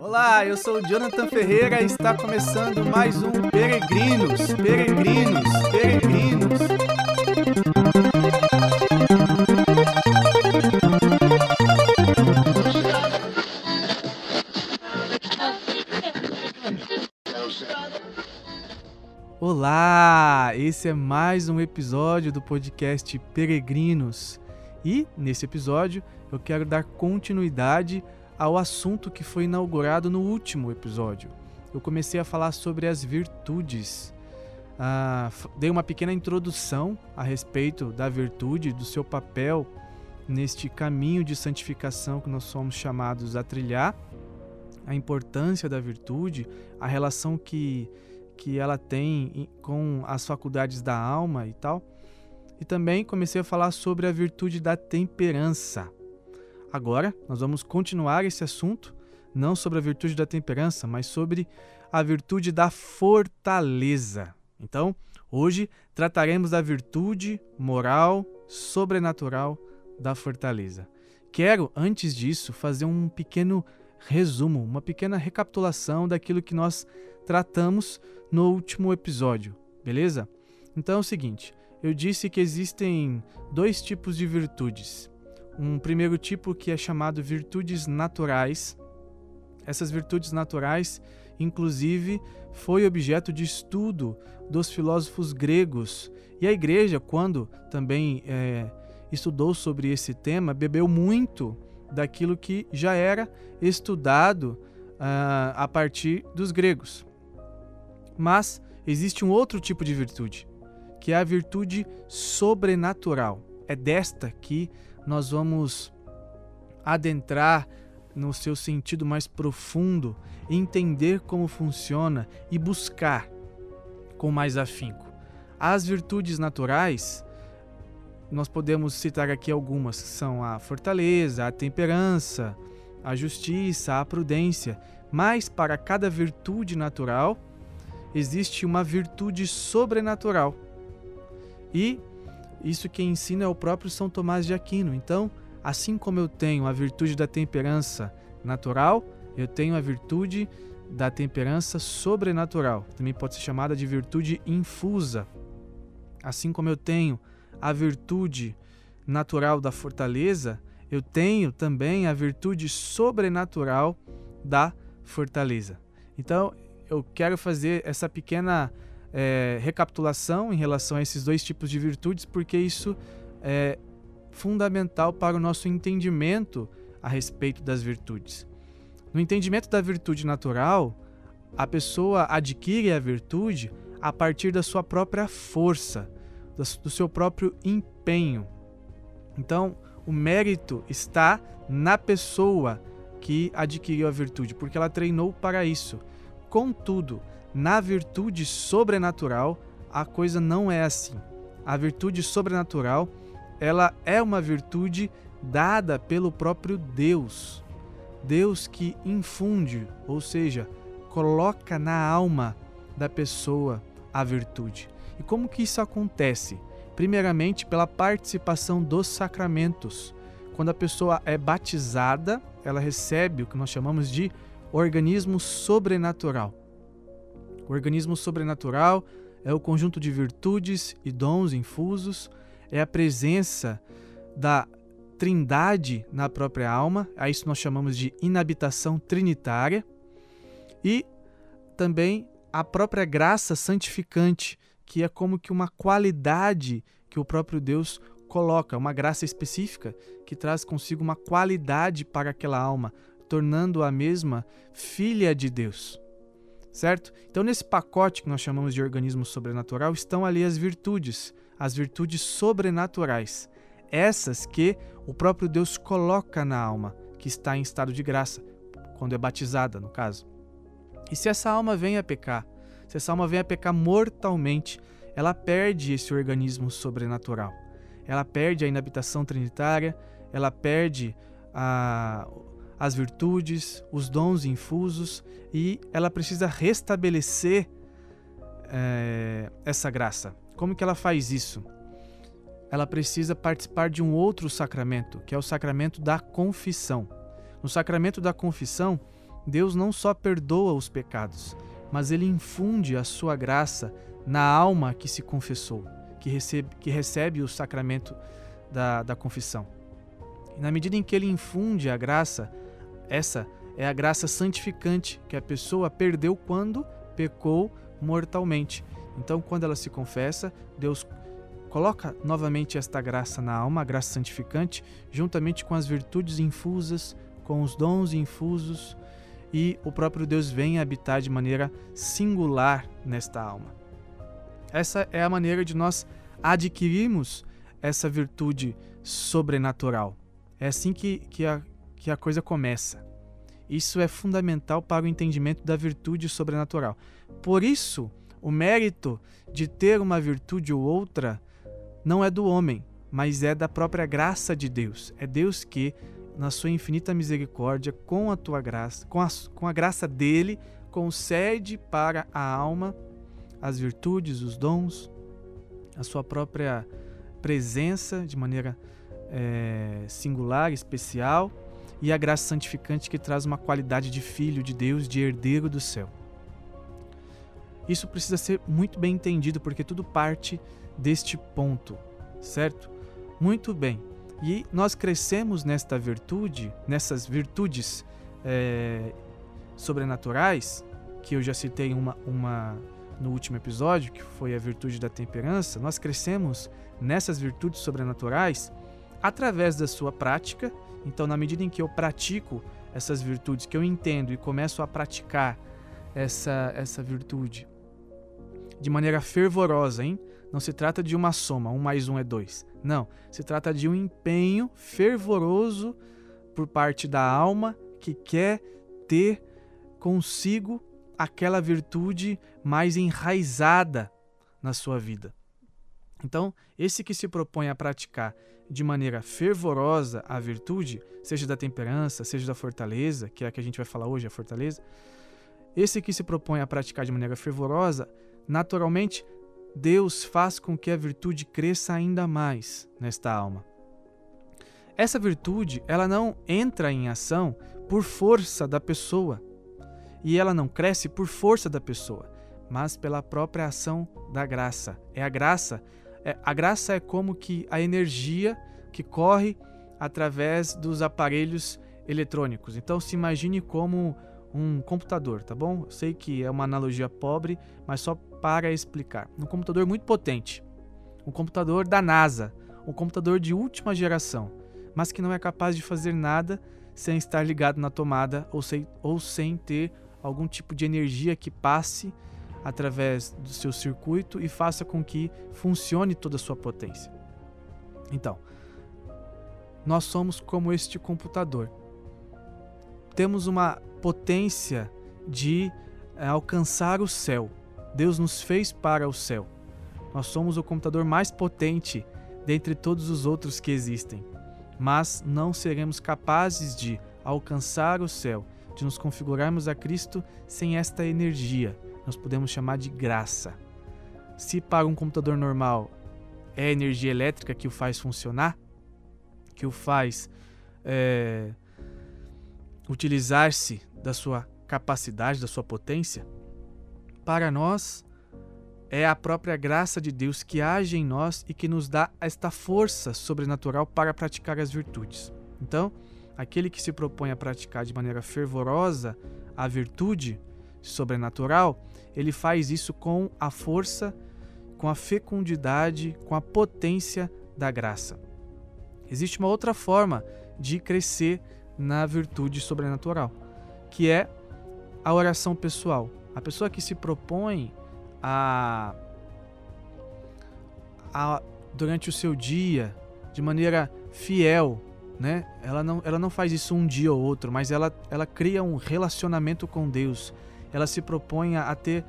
Olá, eu sou o Jonathan Ferreira e está começando mais um Peregrinos, Peregrinos, Peregrinos. Olá, esse é mais um episódio do podcast Peregrinos. E nesse episódio eu quero dar continuidade ao assunto que foi inaugurado no último episódio. Eu comecei a falar sobre as virtudes. Ah, dei uma pequena introdução a respeito da virtude, do seu papel neste caminho de santificação que nós somos chamados a trilhar, a importância da virtude, a relação que, que ela tem com as faculdades da alma e tal. E também comecei a falar sobre a virtude da temperança. Agora, nós vamos continuar esse assunto, não sobre a virtude da temperança, mas sobre a virtude da fortaleza. Então, hoje trataremos da virtude moral sobrenatural da fortaleza. Quero, antes disso, fazer um pequeno resumo, uma pequena recapitulação daquilo que nós tratamos no último episódio, beleza? Então é o seguinte: eu disse que existem dois tipos de virtudes um primeiro tipo que é chamado virtudes naturais. Essas virtudes naturais, inclusive, foi objeto de estudo dos filósofos gregos. E a igreja, quando também é, estudou sobre esse tema, bebeu muito daquilo que já era estudado uh, a partir dos gregos. Mas existe um outro tipo de virtude, que é a virtude sobrenatural. É desta que nós vamos adentrar no seu sentido mais profundo, entender como funciona e buscar com mais afinco. As virtudes naturais, nós podemos citar aqui algumas, que são a fortaleza, a temperança, a justiça, a prudência, mas para cada virtude natural existe uma virtude sobrenatural. E isso que ensina é o próprio São Tomás de Aquino. Então, assim como eu tenho a virtude da temperança natural, eu tenho a virtude da temperança sobrenatural. Também pode ser chamada de virtude infusa. Assim como eu tenho a virtude natural da fortaleza, eu tenho também a virtude sobrenatural da fortaleza. Então, eu quero fazer essa pequena é, recapitulação em relação a esses dois tipos de virtudes, porque isso é fundamental para o nosso entendimento a respeito das virtudes. No entendimento da virtude natural, a pessoa adquire a virtude a partir da sua própria força, do seu próprio empenho. Então, o mérito está na pessoa que adquiriu a virtude, porque ela treinou para isso. Contudo, na virtude sobrenatural, a coisa não é assim. A virtude sobrenatural, ela é uma virtude dada pelo próprio Deus. Deus que infunde, ou seja, coloca na alma da pessoa a virtude. E como que isso acontece? Primeiramente, pela participação dos sacramentos. Quando a pessoa é batizada, ela recebe o que nós chamamos de organismo sobrenatural. O organismo sobrenatural é o conjunto de virtudes e dons infusos, é a presença da trindade na própria alma, a isso nós chamamos de inabitação trinitária, e também a própria graça santificante, que é como que uma qualidade que o próprio Deus coloca, uma graça específica que traz consigo uma qualidade para aquela alma, tornando a mesma filha de Deus certo? Então, nesse pacote que nós chamamos de organismo sobrenatural, estão ali as virtudes, as virtudes sobrenaturais, essas que o próprio Deus coloca na alma, que está em estado de graça, quando é batizada, no caso. E se essa alma vem a pecar, se essa alma vem a pecar mortalmente, ela perde esse organismo sobrenatural. Ela perde a inabitação trinitária, ela perde a, as virtudes, os dons infusos e ela precisa restabelecer é, essa graça. Como que ela faz isso? Ela precisa participar de um outro sacramento, que é o sacramento da confissão. No sacramento da confissão, Deus não só perdoa os pecados, mas ele infunde a sua graça na alma que se confessou, que recebe, que recebe o sacramento da, da confissão. E na medida em que ele infunde a graça, essa é a graça santificante que a pessoa perdeu quando pecou mortalmente. Então, quando ela se confessa, Deus coloca novamente esta graça na alma, a graça santificante, juntamente com as virtudes infusas, com os dons infusos, e o próprio Deus vem habitar de maneira singular nesta alma. Essa é a maneira de nós adquirirmos essa virtude sobrenatural. É assim que, que, a, que a coisa começa. Isso é fundamental para o entendimento da virtude sobrenatural. Por isso, o mérito de ter uma virtude ou outra não é do homem, mas é da própria graça de Deus. É Deus que, na sua infinita misericórdia, com a tua graça, com a, com a graça dele, concede para a alma as virtudes, os dons, a sua própria presença de maneira é, singular, especial, e a graça santificante que traz uma qualidade de filho de Deus, de herdeiro do céu. Isso precisa ser muito bem entendido, porque tudo parte deste ponto, certo? Muito bem. E nós crescemos nesta virtude, nessas virtudes é, sobrenaturais, que eu já citei uma, uma no último episódio, que foi a virtude da temperança, nós crescemos nessas virtudes sobrenaturais através da sua prática. Então, na medida em que eu pratico essas virtudes, que eu entendo e começo a praticar essa, essa virtude de maneira fervorosa, hein? Não se trata de uma soma, um mais um é dois. Não, se trata de um empenho fervoroso por parte da alma que quer ter consigo aquela virtude mais enraizada na sua vida. Então, esse que se propõe a praticar de maneira fervorosa a virtude, seja da temperança, seja da fortaleza, que é a que a gente vai falar hoje, a fortaleza, esse que se propõe a praticar de maneira fervorosa, naturalmente, Deus faz com que a virtude cresça ainda mais nesta alma. Essa virtude, ela não entra em ação por força da pessoa, e ela não cresce por força da pessoa, mas pela própria ação da graça. É a graça, é, a graça é como que a energia que corre através dos aparelhos eletrônicos. Então se imagine como um computador, tá bom? Eu sei que é uma analogia pobre, mas só para explicar. Um computador muito potente, um computador da NASA, um computador de última geração, mas que não é capaz de fazer nada sem estar ligado na tomada ou sem, ou sem ter algum tipo de energia que passe através do seu circuito e faça com que funcione toda a sua potência. Então, nós somos como este computador. Temos uma potência de é, alcançar o céu. Deus nos fez para o céu. Nós somos o computador mais potente dentre todos os outros que existem. Mas não seremos capazes de alcançar o céu de nos configurarmos a Cristo sem esta energia. Nós podemos chamar de graça. Se para um computador normal é a energia elétrica que o faz funcionar, que o faz é, utilizar-se da sua capacidade, da sua potência, para nós é a própria graça de Deus que age em nós e que nos dá esta força sobrenatural para praticar as virtudes. Então, aquele que se propõe a praticar de maneira fervorosa a virtude sobrenatural, ele faz isso com a força, com a fecundidade, com a potência da graça. Existe uma outra forma de crescer na virtude sobrenatural, que é a oração pessoal. A pessoa que se propõe a, a durante o seu dia, de maneira fiel, né? Ela não, ela não faz isso um dia ou outro, mas ela, ela cria um relacionamento com Deus. Ela se propõe a, ter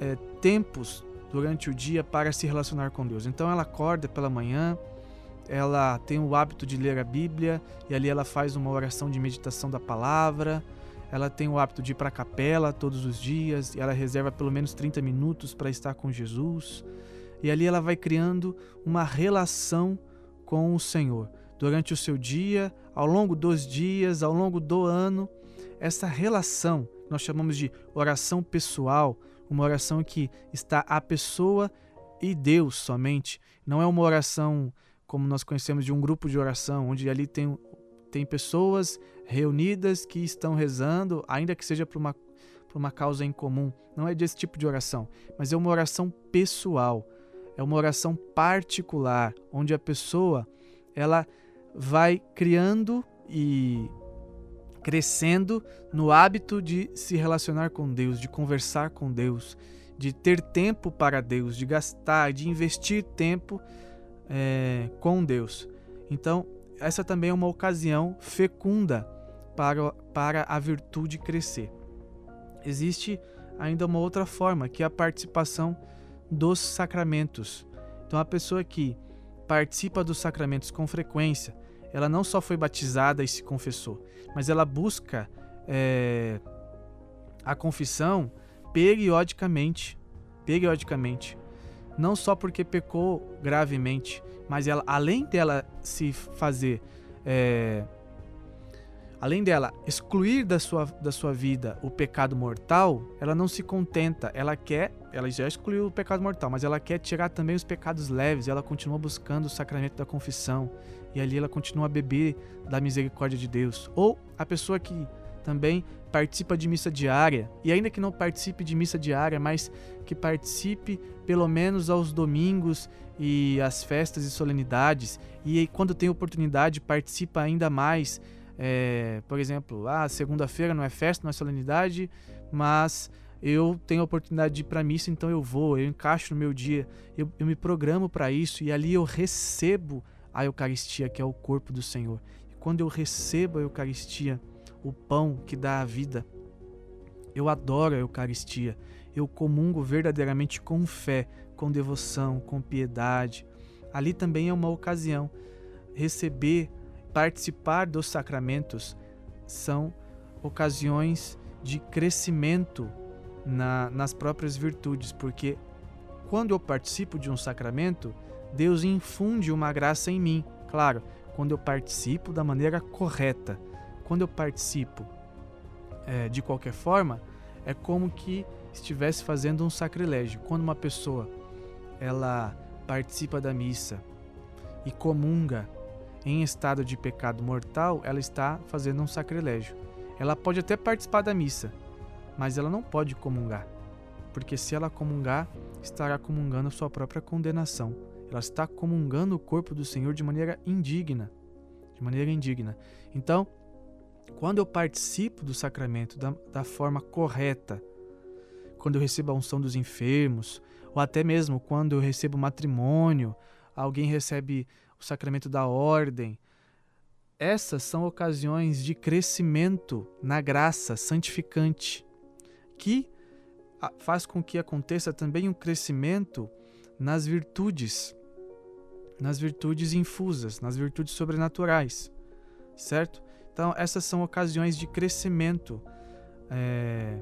é, tempos durante o dia para se relacionar com Deus. Então ela acorda pela manhã, ela tem o hábito de ler a Bíblia e ali ela faz uma oração de meditação da palavra. Ela tem o hábito de ir para a capela todos os dias e ela reserva pelo menos 30 minutos para estar com Jesus. E ali ela vai criando uma relação com o Senhor durante o seu dia, ao longo dos dias, ao longo do ano, essa relação, nós chamamos de oração pessoal, uma oração que está a pessoa e Deus somente. Não é uma oração como nós conhecemos de um grupo de oração, onde ali tem, tem pessoas reunidas que estão rezando, ainda que seja por uma, por uma causa em comum. Não é desse tipo de oração, mas é uma oração pessoal, é uma oração particular, onde a pessoa ela vai criando e crescendo no hábito de se relacionar com Deus, de conversar com Deus, de ter tempo para Deus, de gastar, de investir tempo é, com Deus. Então, essa também é uma ocasião fecunda para, para a virtude crescer. Existe ainda uma outra forma, que é a participação dos sacramentos. Então, a pessoa que participa dos sacramentos com frequência, ela não só foi batizada e se confessou, mas ela busca é, a confissão periodicamente, periodicamente, não só porque pecou gravemente, mas ela, além dela se fazer, é, além dela excluir da sua, da sua vida o pecado mortal, ela não se contenta, ela quer, ela já excluiu o pecado mortal, mas ela quer tirar também os pecados leves, ela continua buscando o sacramento da confissão, e ali ela continua a beber da misericórdia de Deus. Ou a pessoa que também participa de missa diária, e ainda que não participe de missa diária, mas que participe pelo menos aos domingos e às festas e solenidades, e quando tem oportunidade participa ainda mais. É, por exemplo, ah, segunda-feira não é festa, não é solenidade, mas eu tenho a oportunidade de ir para missa, então eu vou, eu encaixo no meu dia, eu, eu me programo para isso e ali eu recebo a Eucaristia, que é o corpo do Senhor. E quando eu recebo a Eucaristia, o pão que dá a vida, eu adoro a Eucaristia. Eu comungo verdadeiramente com fé, com devoção, com piedade. Ali também é uma ocasião. Receber, participar dos sacramentos são ocasiões de crescimento na, nas próprias virtudes, porque quando eu participo de um sacramento, Deus infunde uma graça em mim. Claro, quando eu participo da maneira correta. Quando eu participo é, de qualquer forma, é como que estivesse fazendo um sacrilégio. Quando uma pessoa ela participa da missa e comunga em estado de pecado mortal, ela está fazendo um sacrilégio. Ela pode até participar da missa, mas ela não pode comungar, porque se ela comungar, estará comungando sua própria condenação ela está comungando o corpo do Senhor de maneira indigna, de maneira indigna. Então, quando eu participo do sacramento da, da forma correta, quando eu recebo a unção dos enfermos, ou até mesmo quando eu recebo matrimônio, alguém recebe o sacramento da ordem, essas são ocasiões de crescimento na graça santificante, que faz com que aconteça também um crescimento nas virtudes, nas virtudes infusas, nas virtudes sobrenaturais, certo? Então, essas são ocasiões de crescimento é,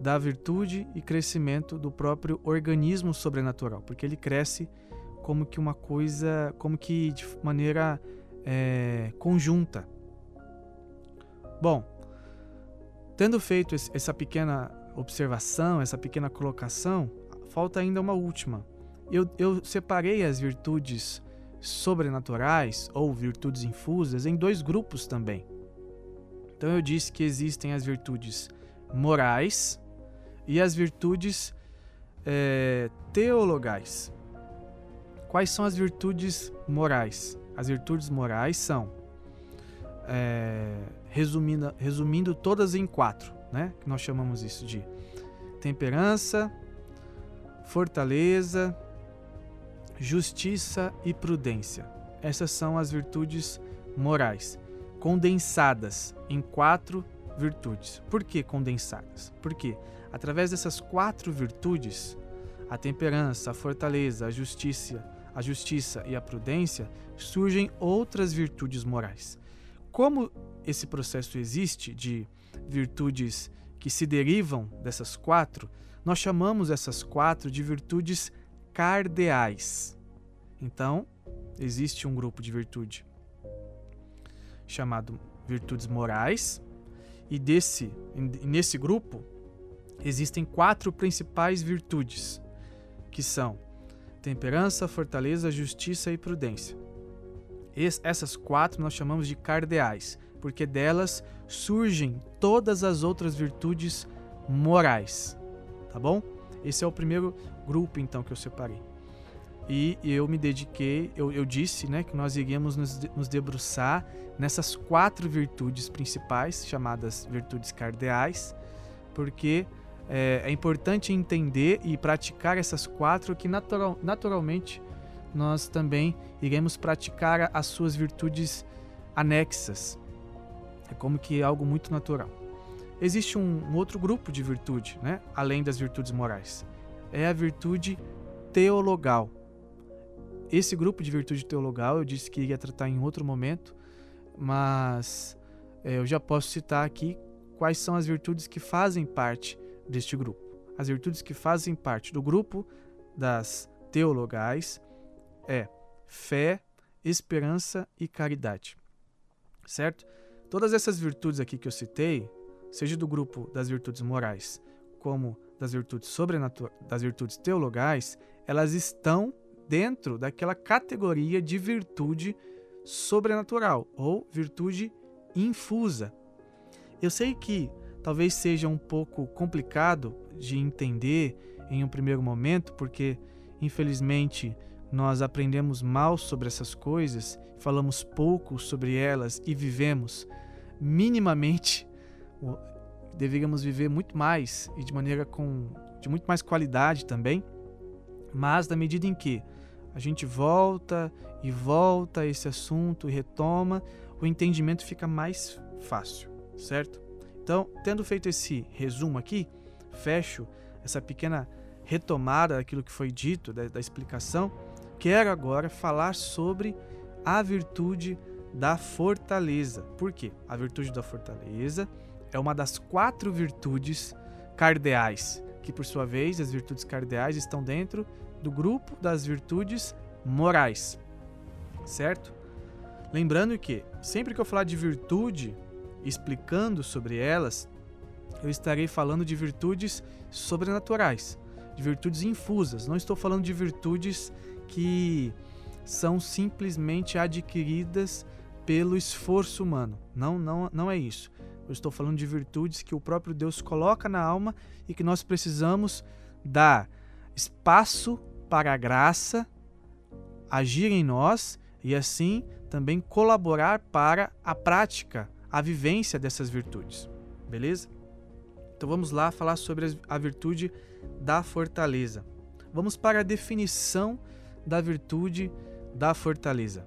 da virtude e crescimento do próprio organismo sobrenatural, porque ele cresce como que uma coisa, como que de maneira é, conjunta. Bom, tendo feito essa pequena observação, essa pequena colocação, falta ainda uma última. Eu, eu separei as virtudes sobrenaturais ou virtudes infusas em dois grupos também. Então eu disse que existem as virtudes morais e as virtudes é, teologais. Quais são as virtudes morais? As virtudes morais são, é, resumindo, resumindo todas em quatro, né? Que nós chamamos isso de temperança, fortaleza, justiça e prudência. Essas são as virtudes morais, condensadas em quatro virtudes. Por que condensadas? Porque através dessas quatro virtudes, a temperança, a fortaleza, a justiça, a justiça e a prudência, surgem outras virtudes morais. Como esse processo existe de virtudes que se derivam dessas quatro, nós chamamos essas quatro de virtudes cardeais. Então, existe um grupo de virtude chamado virtudes morais E desse, nesse grupo existem quatro principais virtudes, que são temperança, fortaleza, justiça e prudência. Es, essas quatro nós chamamos de cardeais, porque delas surgem todas as outras virtudes morais, tá bom? Esse é o primeiro grupo então que eu separei. E eu me dediquei, eu, eu disse né, que nós iríamos nos, nos debruçar nessas quatro virtudes principais, chamadas virtudes cardeais, porque é, é, importante entender e praticar essas quatro que natural, naturalmente nós também iremos praticar as suas virtudes anexas. É como que algo muito natural. Existe um, um outro grupo de virtude, né, além das virtudes morais. É a virtude teologal. Esse grupo de virtude teologal eu disse que iria tratar em outro momento, mas é, eu já posso citar aqui quais são as virtudes que fazem parte deste grupo. As virtudes que fazem parte do grupo das teologais é fé, esperança e caridade. Certo? Todas essas virtudes aqui que eu citei, seja do grupo das virtudes morais como das virtudes das virtudes teologais, elas estão dentro daquela categoria de virtude sobrenatural ou virtude infusa. Eu sei que talvez seja um pouco complicado de entender em um primeiro momento, porque infelizmente nós aprendemos mal sobre essas coisas, falamos pouco sobre elas e vivemos minimamente deveríamos viver muito mais e de maneira com de muito mais qualidade também. Mas na medida em que a gente volta e volta a esse assunto e retoma, o entendimento fica mais fácil, certo? Então, tendo feito esse resumo aqui, fecho essa pequena retomada daquilo que foi dito, da, da explicação, quero agora falar sobre a virtude da fortaleza. Por quê? A virtude da fortaleza é uma das quatro virtudes cardeais, que por sua vez as virtudes cardeais estão dentro do grupo das virtudes morais. Certo? Lembrando que sempre que eu falar de virtude, explicando sobre elas, eu estarei falando de virtudes sobrenaturais, de virtudes infusas. Não estou falando de virtudes que são simplesmente adquiridas pelo esforço humano. Não, não, não é isso. Eu estou falando de virtudes que o próprio Deus coloca na alma e que nós precisamos dar espaço para a graça agir em nós e assim também colaborar para a prática, a vivência dessas virtudes. Beleza? Então vamos lá falar sobre a virtude da fortaleza. Vamos para a definição da virtude da fortaleza.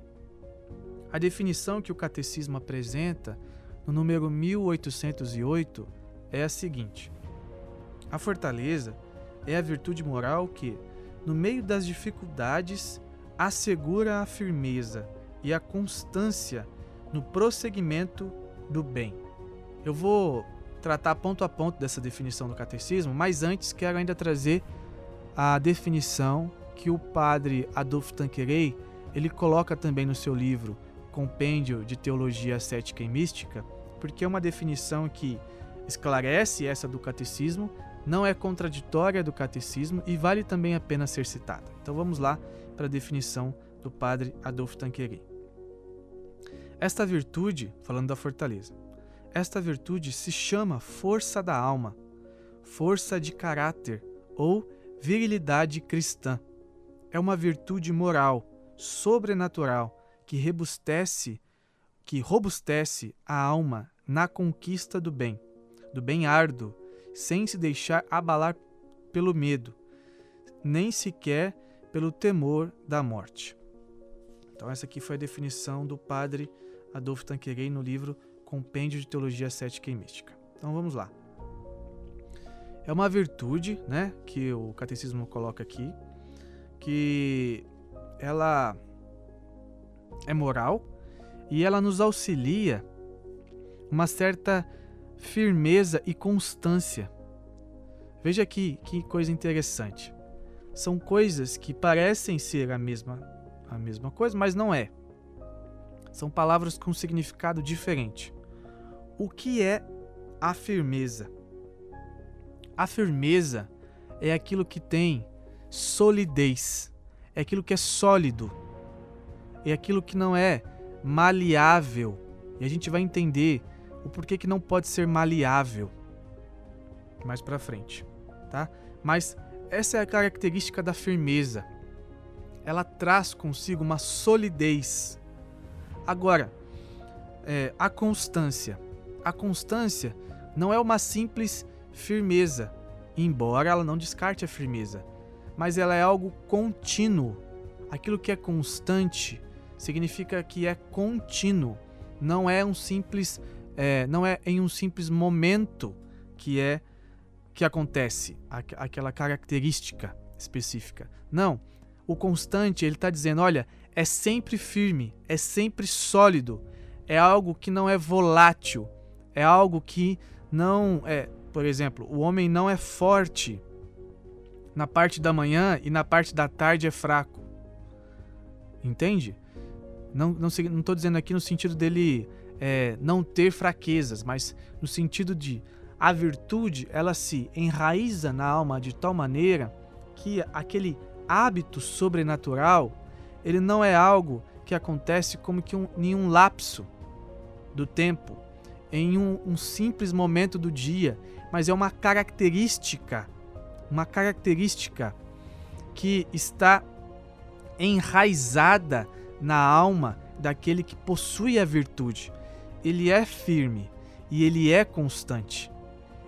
A definição que o catecismo apresenta no número 1808 é a seguinte: A fortaleza é a virtude moral que, no meio das dificuldades, assegura a firmeza e a constância no prosseguimento do bem. Eu vou tratar ponto a ponto dessa definição do catecismo, mas antes quero ainda trazer a definição que o padre Adolfo Tanquerei ele coloca também no seu livro Compêndio de Teologia Cética e Mística, porque é uma definição que esclarece essa do catecismo, não é contraditória do catecismo e vale também a pena ser citada. Então vamos lá para a definição do padre Adolfo Tanqueray. Esta virtude, falando da fortaleza, esta virtude se chama força da alma, força de caráter ou virilidade cristã. É uma virtude moral, sobrenatural, que rebustece, que robustece a alma na conquista do bem, do bem árduo, sem se deixar abalar pelo medo, nem sequer pelo temor da morte. Então essa aqui foi a definição do padre Adolfo Tanquerei no livro Compêndio de Teologia Cética e Mística. Então vamos lá. É uma virtude, né, que o catecismo coloca aqui, que ela é moral e ela nos auxilia uma certa firmeza e constância. Veja aqui que coisa interessante. São coisas que parecem ser a mesma a mesma coisa, mas não é. São palavras com significado diferente. O que é a firmeza. A firmeza é aquilo que tem solidez, é aquilo que é sólido, é aquilo que não é maleável. E a gente vai entender o porquê que não pode ser maleável mais para frente, tá? Mas essa é a característica da firmeza. Ela traz consigo uma solidez. Agora, é, a constância. A constância não é uma simples firmeza, embora ela não descarte a firmeza, mas ela é algo contínuo. Aquilo que é constante significa que é contínuo, não é um simples, é, não é em um simples momento que é que acontece aquela característica específica. Não, o constante ele está dizendo, olha, é sempre firme, é sempre sólido, é algo que não é volátil, é algo que não é, por exemplo, o homem não é forte na parte da manhã e na parte da tarde é fraco. Entende? Não estou não, não dizendo aqui no sentido dele é, não ter fraquezas, mas no sentido de a virtude ela se enraiza na alma de tal maneira que aquele hábito sobrenatural ele não é algo que acontece como que um, em um lapso do tempo, em um, um simples momento do dia, mas é uma característica, uma característica que está enraizada na alma daquele que possui a virtude. Ele é firme e ele é constante.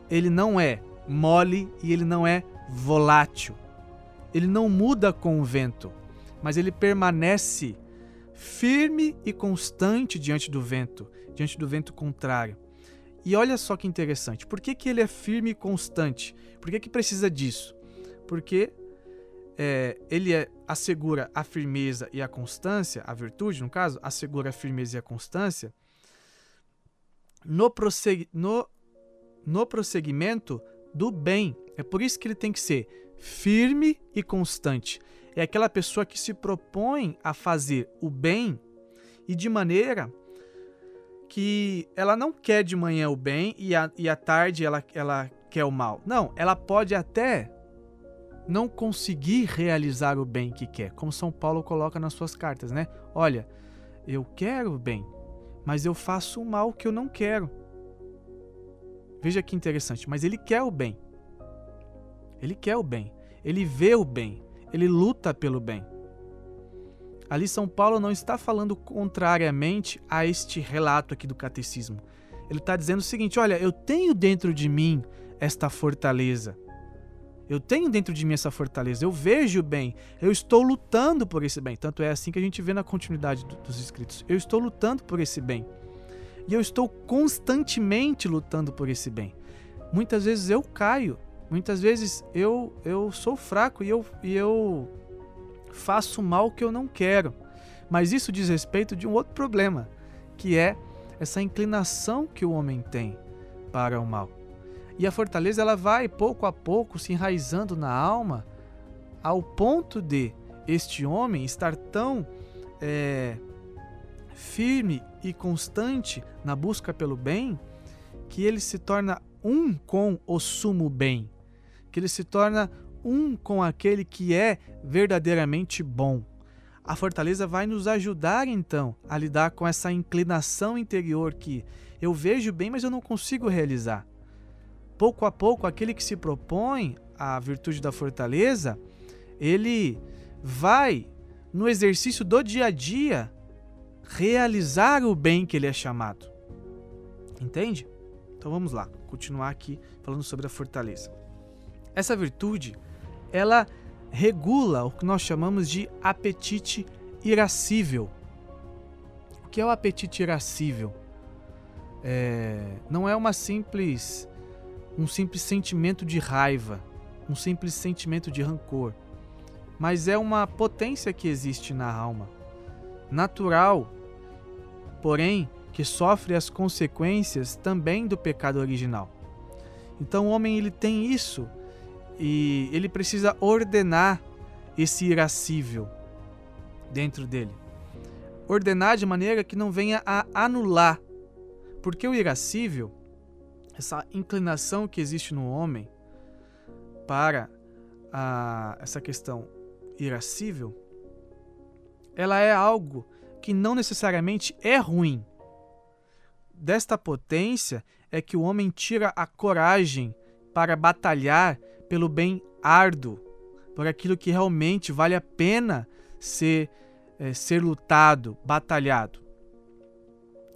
Ele não é mole e ele não é volátil. Ele não muda com o vento, mas ele permanece firme e constante diante do vento, diante do vento contrário. E olha só que interessante. Por que, que ele é firme e constante? Por que, que precisa disso? Porque é, ele é, assegura a firmeza e a constância, a virtude, no caso, assegura a firmeza e a constância no, prossegui, no, no prosseguimento do bem. É por isso que ele tem que ser firme e constante. É aquela pessoa que se propõe a fazer o bem e de maneira que ela não quer de manhã o bem e, a, e à tarde ela, ela quer o mal. Não, ela pode até não conseguir realizar o bem que quer, como São Paulo coloca nas suas cartas, né? Olha, eu quero o bem, mas eu faço o mal que eu não quero. Veja que interessante, mas ele quer o bem. Ele quer o bem, ele vê o bem, ele luta pelo bem. Ali São Paulo não está falando contrariamente a este relato aqui do catecismo. Ele está dizendo o seguinte: olha, eu tenho dentro de mim esta fortaleza. Eu tenho dentro de mim essa fortaleza, eu vejo bem, eu estou lutando por esse bem. Tanto é assim que a gente vê na continuidade dos escritos. Eu estou lutando por esse bem. E eu estou constantemente lutando por esse bem. Muitas vezes eu caio, muitas vezes eu, eu sou fraco e eu, e eu faço o mal que eu não quero. Mas isso diz respeito de um outro problema, que é essa inclinação que o homem tem para o mal. E a fortaleza ela vai pouco a pouco se enraizando na alma, ao ponto de este homem estar tão é, firme e constante na busca pelo bem, que ele se torna um com o sumo bem, que ele se torna um com aquele que é verdadeiramente bom. A fortaleza vai nos ajudar então a lidar com essa inclinação interior que eu vejo bem, mas eu não consigo realizar. Pouco a pouco, aquele que se propõe a virtude da fortaleza, ele vai, no exercício do dia a dia, realizar o bem que ele é chamado. Entende? Então vamos lá, continuar aqui falando sobre a fortaleza. Essa virtude ela regula o que nós chamamos de apetite irascível. O que é o apetite irascível? É, não é uma simples um simples sentimento de raiva, um simples sentimento de rancor, mas é uma potência que existe na alma, natural, porém que sofre as consequências também do pecado original. Então o homem ele tem isso e ele precisa ordenar esse irascível dentro dele. Ordenar de maneira que não venha a anular. Porque o irascível, essa inclinação que existe no homem para a, essa questão irascível, ela é algo que não necessariamente é ruim. Desta potência é que o homem tira a coragem para batalhar pelo bem árduo, por aquilo que realmente vale a pena ser, é, ser lutado, batalhado.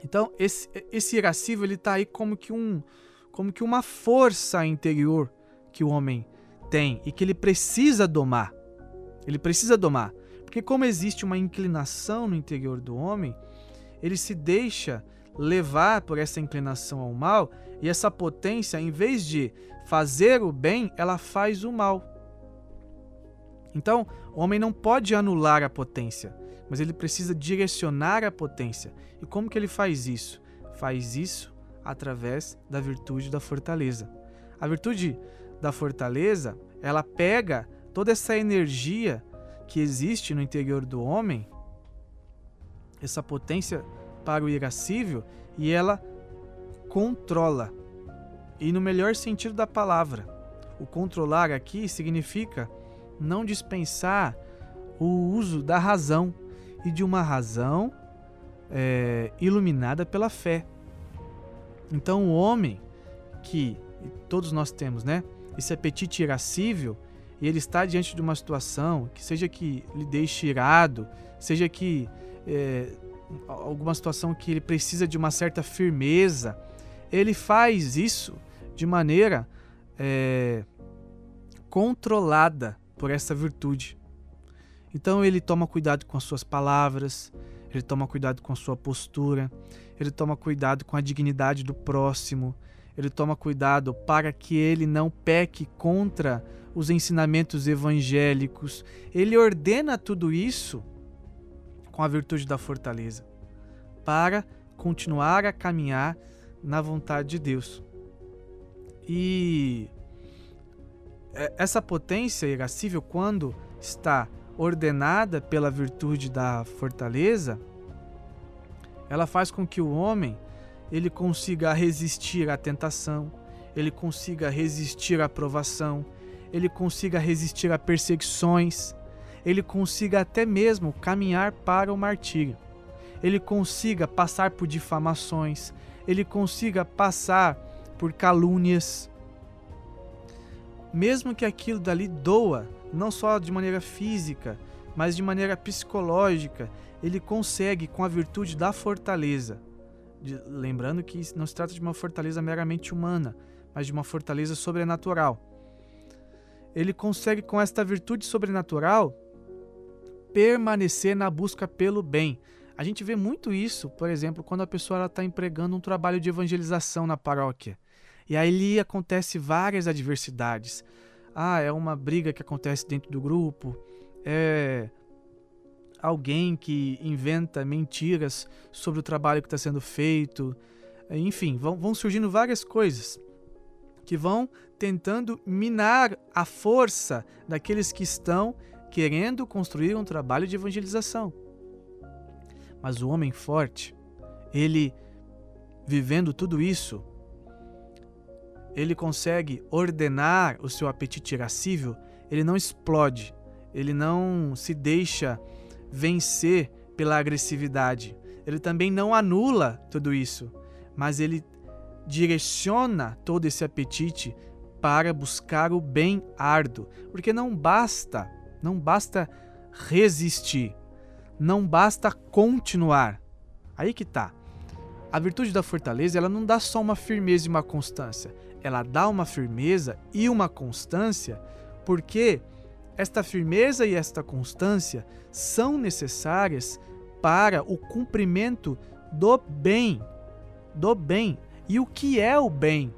Então, esse, esse irascível ele está aí como que, um, como que uma força interior que o homem tem e que ele precisa domar. Ele precisa domar. Porque, como existe uma inclinação no interior do homem, ele se deixa levar por essa inclinação ao mal e essa potência, em vez de fazer o bem, ela faz o mal. Então, o homem não pode anular a potência, mas ele precisa direcionar a potência. E como que ele faz isso? Faz isso através da virtude da fortaleza. A virtude da fortaleza, ela pega toda essa energia que existe no interior do homem, essa potência para o irascível, e ela controla. E no melhor sentido da palavra. O controlar aqui significa não dispensar o uso da razão e de uma razão é, iluminada pela fé. Então, o homem que todos nós temos, né? Esse apetite irascível, e ele está diante de uma situação que seja que lhe deixe irado, seja que é, alguma situação que ele precisa de uma certa firmeza, ele faz isso de maneira é, controlada por essa virtude. Então ele toma cuidado com as suas palavras, ele toma cuidado com a sua postura, ele toma cuidado com a dignidade do próximo, ele toma cuidado para que ele não peque contra os ensinamentos evangélicos. Ele ordena tudo isso com a virtude da fortaleza para continuar a caminhar na vontade de Deus. E essa potência irascível, quando está ordenada pela virtude da fortaleza, ela faz com que o homem ele consiga resistir à tentação, ele consiga resistir à provação, ele consiga resistir a perseguições, ele consiga até mesmo caminhar para o martírio, ele consiga passar por difamações, ele consiga passar por calúnias, mesmo que aquilo dali doa, não só de maneira física, mas de maneira psicológica, ele consegue com a virtude da fortaleza. De, lembrando que não se trata de uma fortaleza meramente humana, mas de uma fortaleza sobrenatural. Ele consegue com esta virtude sobrenatural permanecer na busca pelo bem. A gente vê muito isso, por exemplo, quando a pessoa está empregando um trabalho de evangelização na paróquia. E aí acontece várias adversidades. Ah, é uma briga que acontece dentro do grupo, é alguém que inventa mentiras sobre o trabalho que está sendo feito. Enfim, vão, vão surgindo várias coisas que vão tentando minar a força daqueles que estão querendo construir um trabalho de evangelização. Mas o homem forte, ele vivendo tudo isso, ele consegue ordenar o seu apetite irascível, ele não explode, ele não se deixa vencer pela agressividade. Ele também não anula tudo isso, mas ele direciona todo esse apetite para buscar o bem árduo, porque não basta, não basta resistir, não basta continuar. Aí que tá. A virtude da fortaleza, ela não dá só uma firmeza e uma constância, ela dá uma firmeza e uma constância, porque esta firmeza e esta constância são necessárias para o cumprimento do bem, do bem. E o que é o bem?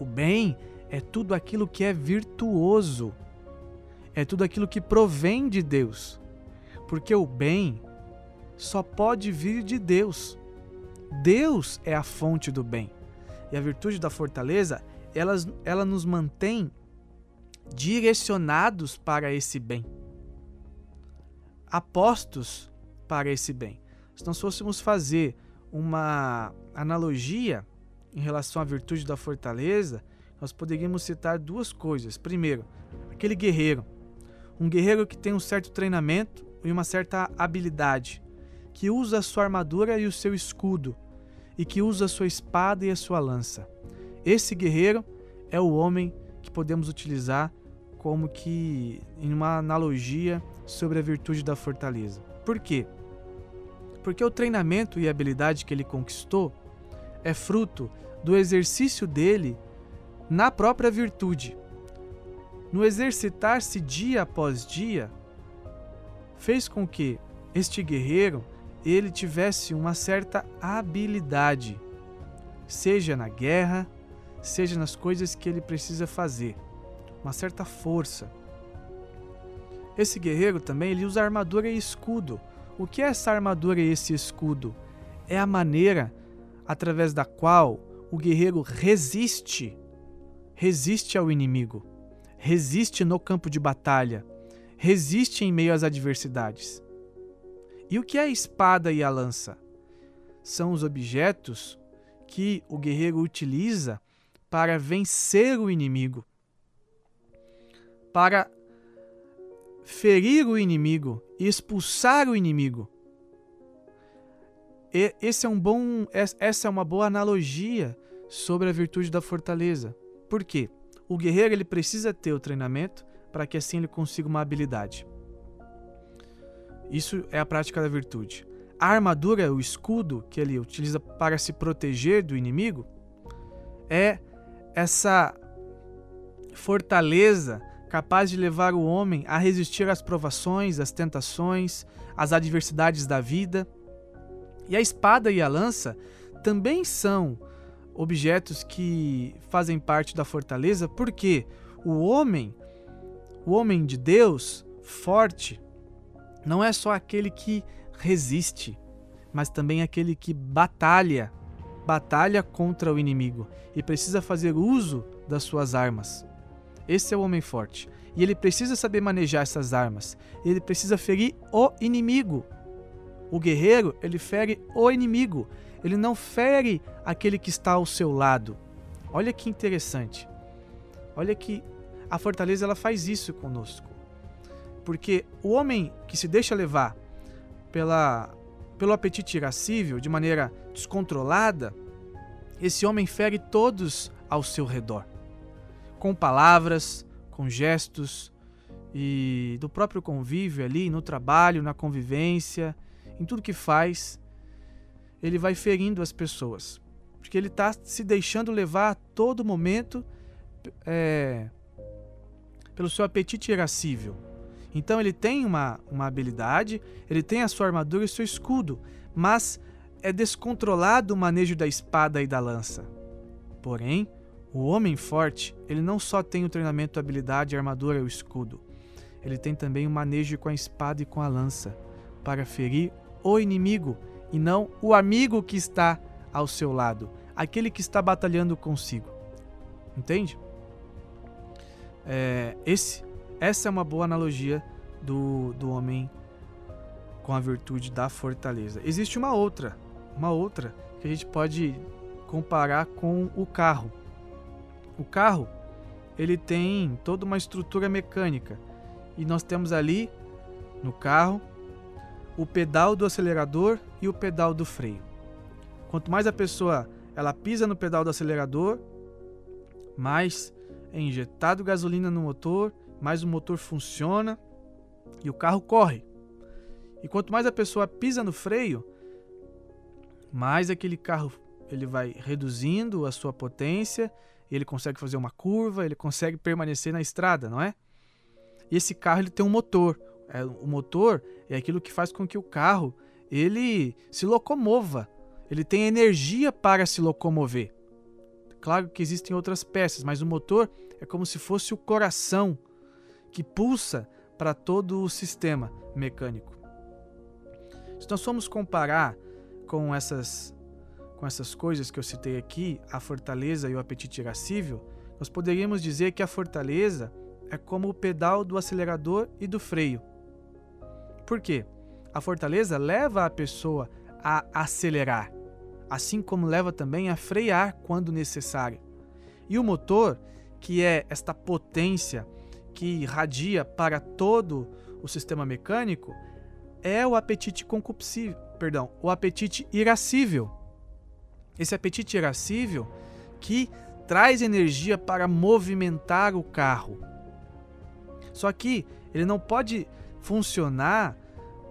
O bem é tudo aquilo que é virtuoso, é tudo aquilo que provém de Deus, porque o bem só pode vir de Deus. Deus é a fonte do bem e a virtude da fortaleza, elas, ela nos mantém direcionados para esse bem, apostos para esse bem. Se nós fôssemos fazer uma analogia em relação à virtude da fortaleza, nós poderíamos citar duas coisas. Primeiro, aquele guerreiro. Um guerreiro que tem um certo treinamento e uma certa habilidade, que usa a sua armadura e o seu escudo, e que usa a sua espada e a sua lança. Esse guerreiro é o homem que podemos utilizar como que em uma analogia sobre a virtude da fortaleza. Por quê? Porque o treinamento e habilidade que ele conquistou é fruto do exercício dele na própria virtude. No exercitar-se dia após dia, fez com que este guerreiro ele tivesse uma certa habilidade, seja na guerra, seja nas coisas que ele precisa fazer, uma certa força. Esse guerreiro também ele usa armadura e escudo. O que é essa armadura e esse escudo? É a maneira através da qual o guerreiro resiste, resiste ao inimigo, resiste no campo de batalha, resiste em meio às adversidades. E o que é a espada e a lança? São os objetos que o guerreiro utiliza para vencer o inimigo, para ferir o inimigo expulsar o inimigo. E esse é um bom, essa é uma boa analogia sobre a virtude da fortaleza. Por quê? O guerreiro ele precisa ter o treinamento para que assim ele consiga uma habilidade. Isso é a prática da virtude. A armadura, o escudo que ele utiliza para se proteger do inimigo, é essa fortaleza capaz de levar o homem a resistir às provações, às tentações, às adversidades da vida. E a espada e a lança também são objetos que fazem parte da fortaleza, porque o homem, o homem de Deus, forte, não é só aquele que resiste, mas também aquele que batalha, batalha contra o inimigo e precisa fazer uso das suas armas. Esse é o homem forte. E ele precisa saber manejar essas armas. Ele precisa ferir o inimigo. O guerreiro, ele fere o inimigo. Ele não fere aquele que está ao seu lado. Olha que interessante. Olha que a fortaleza ela faz isso conosco. Porque o homem que se deixa levar pela, pelo apetite irascível, de maneira descontrolada, esse homem fere todos ao seu redor com palavras, com gestos e do próprio convívio ali, no trabalho, na convivência, em tudo que faz, ele vai ferindo as pessoas. Porque ele está se deixando levar a todo momento é, pelo seu apetite irascível. Então ele tem uma, uma habilidade, ele tem a sua armadura e seu escudo, mas é descontrolado o manejo da espada e da lança. Porém, o homem forte, ele não só tem o treinamento, a habilidade, a armadura e o escudo. Ele tem também o manejo com a espada e com a lança para ferir o inimigo e não o amigo que está ao seu lado, aquele que está batalhando consigo. Entende? É, esse, essa é uma boa analogia do, do homem com a virtude da fortaleza. Existe uma outra, uma outra que a gente pode comparar com o carro. O carro, ele tem toda uma estrutura mecânica e nós temos ali no carro o pedal do acelerador e o pedal do freio. Quanto mais a pessoa ela pisa no pedal do acelerador, mais é injetado gasolina no motor, mais o motor funciona e o carro corre. E quanto mais a pessoa pisa no freio, mais aquele carro ele vai reduzindo a sua potência ele consegue fazer uma curva, ele consegue permanecer na estrada, não é? E esse carro ele tem um motor. É, o motor é aquilo que faz com que o carro ele se locomova. Ele tem energia para se locomover. Claro que existem outras peças, mas o motor é como se fosse o coração que pulsa para todo o sistema mecânico. Se nós formos comparar com essas com essas coisas que eu citei aqui, a fortaleza e o apetite irascível, nós poderíamos dizer que a fortaleza é como o pedal do acelerador e do freio. Por quê? A fortaleza leva a pessoa a acelerar, assim como leva também a frear quando necessário. E o motor, que é esta potência que irradia para todo o sistema mecânico, é o apetite concupiscível, perdão, o apetite irascível. Esse apetite irascível que traz energia para movimentar o carro. Só que ele não pode funcionar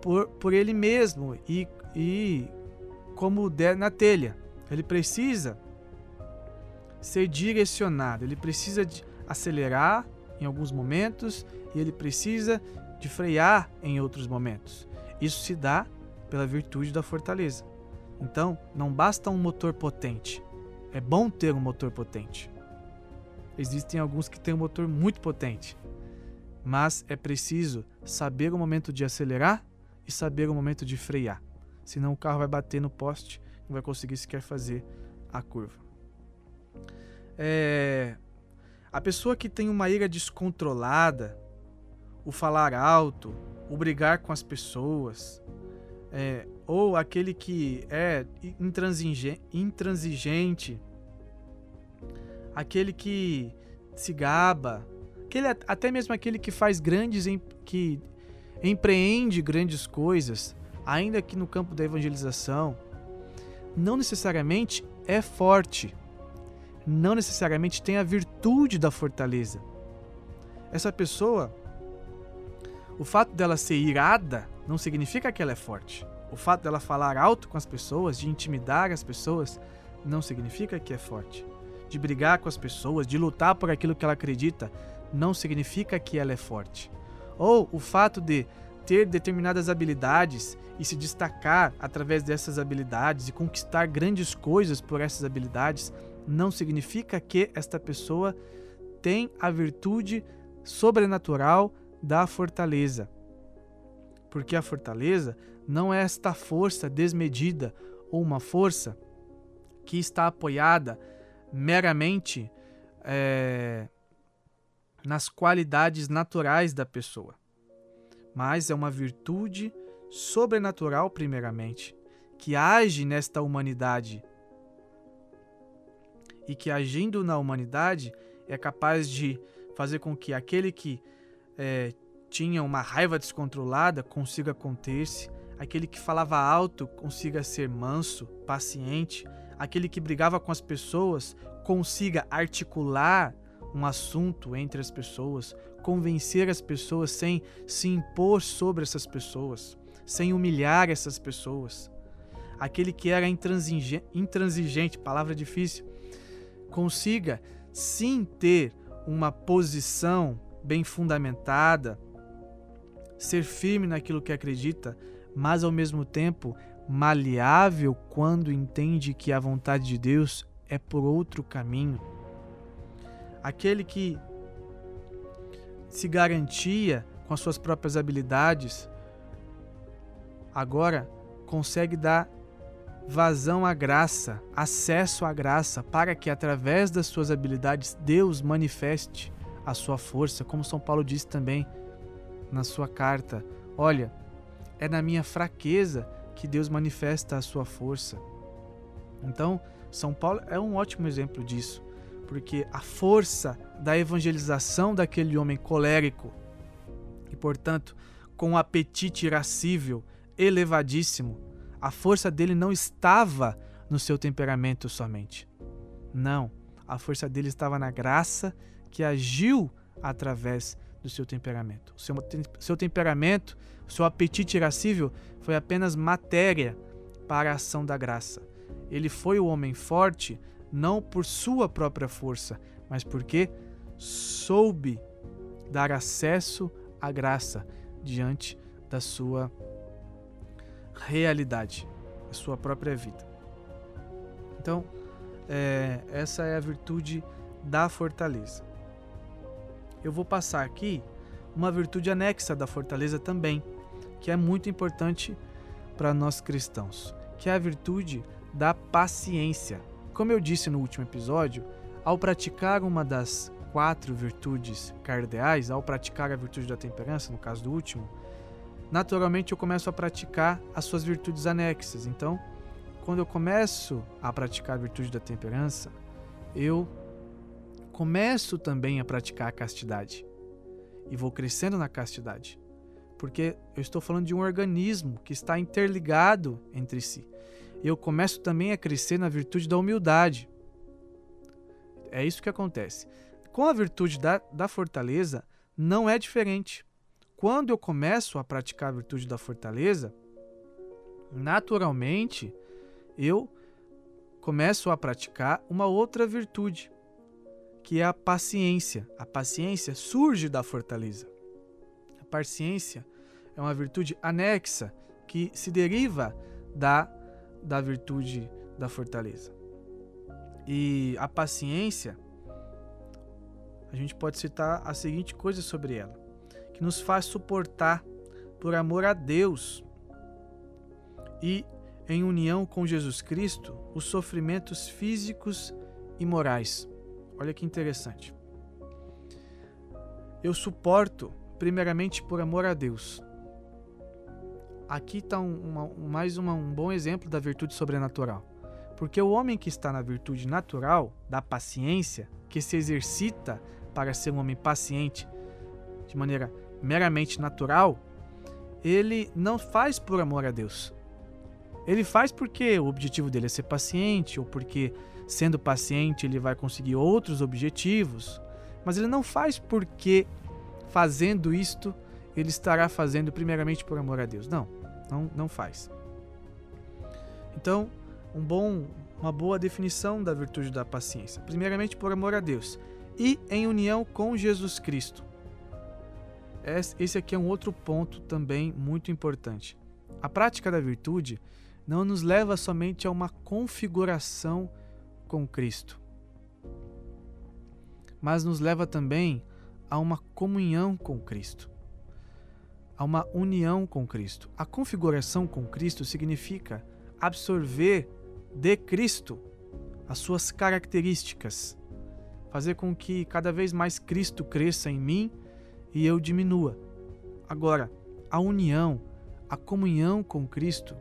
por, por ele mesmo e, e como der na telha. Ele precisa ser direcionado, ele precisa acelerar em alguns momentos e ele precisa de frear em outros momentos. Isso se dá pela virtude da fortaleza. Então, não basta um motor potente. É bom ter um motor potente. Existem alguns que têm um motor muito potente, mas é preciso saber o momento de acelerar e saber o momento de frear. Senão o carro vai bater no poste, não vai conseguir sequer fazer a curva. É... A pessoa que tem uma ira descontrolada, o falar alto, o brigar com as pessoas, é... ou aquele que é intransigente, aquele que se gaba, aquele, até mesmo aquele que faz grandes, que empreende grandes coisas, ainda que no campo da evangelização, não necessariamente é forte, não necessariamente tem a virtude da fortaleza. Essa pessoa, o fato dela ser irada não significa que ela é forte. O fato dela falar alto com as pessoas, de intimidar as pessoas, não significa que é forte. De brigar com as pessoas, de lutar por aquilo que ela acredita, não significa que ela é forte. Ou o fato de ter determinadas habilidades e se destacar através dessas habilidades e conquistar grandes coisas por essas habilidades, não significa que esta pessoa tem a virtude sobrenatural da fortaleza. Porque a fortaleza não é esta força desmedida ou uma força que está apoiada meramente é, nas qualidades naturais da pessoa mas é uma virtude sobrenatural, primeiramente, que age nesta humanidade e que, agindo na humanidade, é capaz de fazer com que aquele que é, tinha uma raiva descontrolada consiga conter-se, aquele que falava alto consiga ser manso, paciente, aquele que brigava com as pessoas consiga articular um assunto entre as pessoas, convencer as pessoas sem se impor sobre essas pessoas, sem humilhar essas pessoas. Aquele que era intransigente, intransigente palavra difícil, consiga sim ter uma posição bem fundamentada, ser firme naquilo que acredita, mas ao mesmo tempo maleável quando entende que a vontade de Deus é por outro caminho. Aquele que se garantia com as suas próprias habilidades, agora consegue dar vazão à graça, acesso à graça, para que através das suas habilidades Deus manifeste a sua força, como São Paulo diz também na sua carta: Olha, é na minha fraqueza que Deus manifesta a sua força. Então, São Paulo é um ótimo exemplo disso porque a força da evangelização daquele homem colérico e, portanto, com um apetite irascível elevadíssimo, a força dele não estava no seu temperamento somente. Não, a força dele estava na graça que agiu através do seu temperamento. O seu, seu temperamento, o seu apetite irascível foi apenas matéria para a ação da graça. Ele foi o homem forte não por sua própria força, mas porque soube dar acesso à graça diante da sua realidade, da sua própria vida. Então, é, essa é a virtude da fortaleza. Eu vou passar aqui uma virtude anexa da fortaleza também, que é muito importante para nós cristãos, que é a virtude da paciência. Como eu disse no último episódio, ao praticar uma das quatro virtudes cardeais, ao praticar a virtude da temperança, no caso do último, naturalmente eu começo a praticar as suas virtudes anexas. Então, quando eu começo a praticar a virtude da temperança, eu começo também a praticar a castidade e vou crescendo na castidade. Porque eu estou falando de um organismo que está interligado entre si. Eu começo também a crescer na virtude da humildade. É isso que acontece. Com a virtude da, da fortaleza, não é diferente. Quando eu começo a praticar a virtude da fortaleza, naturalmente eu começo a praticar uma outra virtude, que é a paciência. A paciência surge da fortaleza. A paciência é uma virtude anexa que se deriva da, da virtude da fortaleza. E a paciência, a gente pode citar a seguinte coisa sobre ela: que nos faz suportar, por amor a Deus e em união com Jesus Cristo, os sofrimentos físicos e morais. Olha que interessante. Eu suporto, primeiramente, por amor a Deus. Aqui está um, mais uma, um bom exemplo da virtude sobrenatural. Porque o homem que está na virtude natural, da paciência, que se exercita para ser um homem paciente de maneira meramente natural, ele não faz por amor a Deus. Ele faz porque o objetivo dele é ser paciente, ou porque, sendo paciente, ele vai conseguir outros objetivos. Mas ele não faz porque, fazendo isto, ele estará fazendo primeiramente por amor a Deus. Não, não, não faz. Então, um bom, uma boa definição da virtude da paciência. Primeiramente por amor a Deus e em união com Jesus Cristo. Esse aqui é um outro ponto também muito importante. A prática da virtude não nos leva somente a uma configuração com Cristo, mas nos leva também a uma comunhão com Cristo, a uma união com Cristo. A configuração com Cristo significa absorver de Cristo as suas características, fazer com que cada vez mais Cristo cresça em mim e eu diminua. Agora, a união, a comunhão com Cristo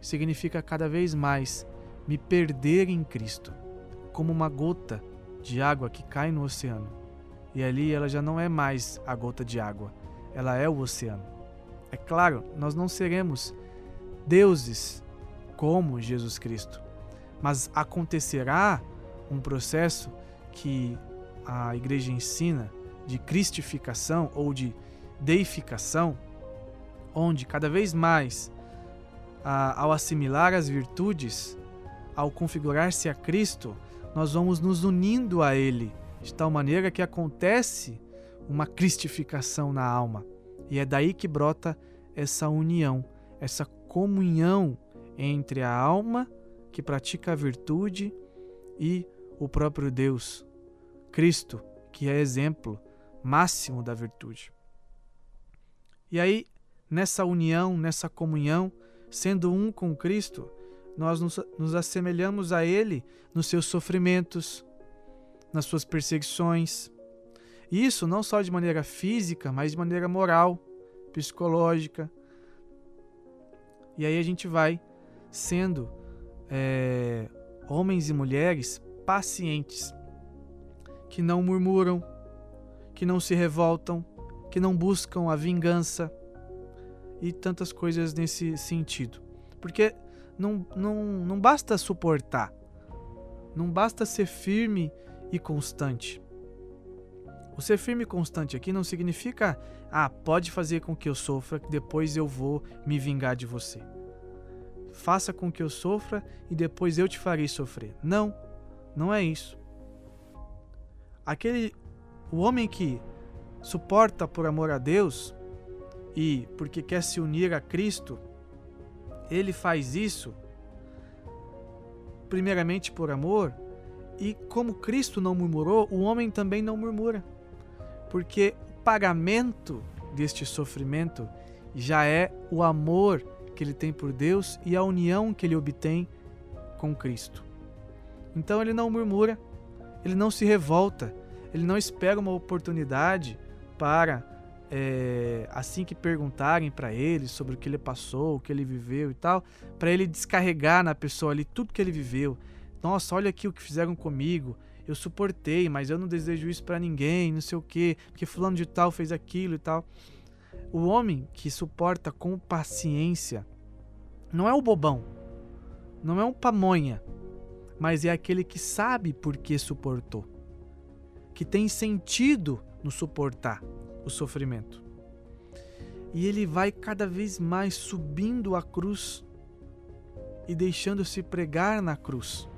significa cada vez mais me perder em Cristo, como uma gota de água que cai no oceano. E ali ela já não é mais a gota de água, ela é o oceano. É claro, nós não seremos deuses como Jesus Cristo, mas acontecerá um processo que a igreja ensina de cristificação ou de deificação, onde cada vez mais, ao assimilar as virtudes, ao configurar-se a Cristo, nós vamos nos unindo a Ele, de tal maneira que acontece uma cristificação na alma. E é daí que brota essa união, essa comunhão entre a alma que pratica a virtude e o próprio Deus, Cristo, que é exemplo máximo da virtude. E aí, nessa união, nessa comunhão, sendo um com Cristo, nós nos, nos assemelhamos a Ele nos seus sofrimentos, nas suas perseguições. Isso não só de maneira física, mas de maneira moral, psicológica. E aí a gente vai sendo é, homens e mulheres pacientes, que não murmuram, que não se revoltam, que não buscam a vingança e tantas coisas nesse sentido. Porque não, não, não basta suportar, não basta ser firme e constante. O ser firme e constante aqui não significa, ah, pode fazer com que eu sofra, que depois eu vou me vingar de você faça com que eu sofra e depois eu te farei sofrer. Não, não é isso. Aquele o homem que suporta por amor a Deus e porque quer se unir a Cristo, ele faz isso primeiramente por amor, e como Cristo não murmurou, o homem também não murmura. Porque o pagamento deste sofrimento já é o amor que ele tem por Deus e a união que ele obtém com Cristo. Então ele não murmura, ele não se revolta, ele não espera uma oportunidade para é, assim que perguntarem para ele sobre o que ele passou, o que ele viveu e tal, para ele descarregar na pessoa ali tudo que ele viveu. Nossa, olha aqui o que fizeram comigo. Eu suportei, mas eu não desejo isso para ninguém, não sei o quê, porque fulano de tal fez aquilo e tal. O homem que suporta com paciência não é o bobão, não é um pamonha, mas é aquele que sabe por que suportou, que tem sentido no suportar o sofrimento. E ele vai cada vez mais subindo a cruz e deixando-se pregar na cruz.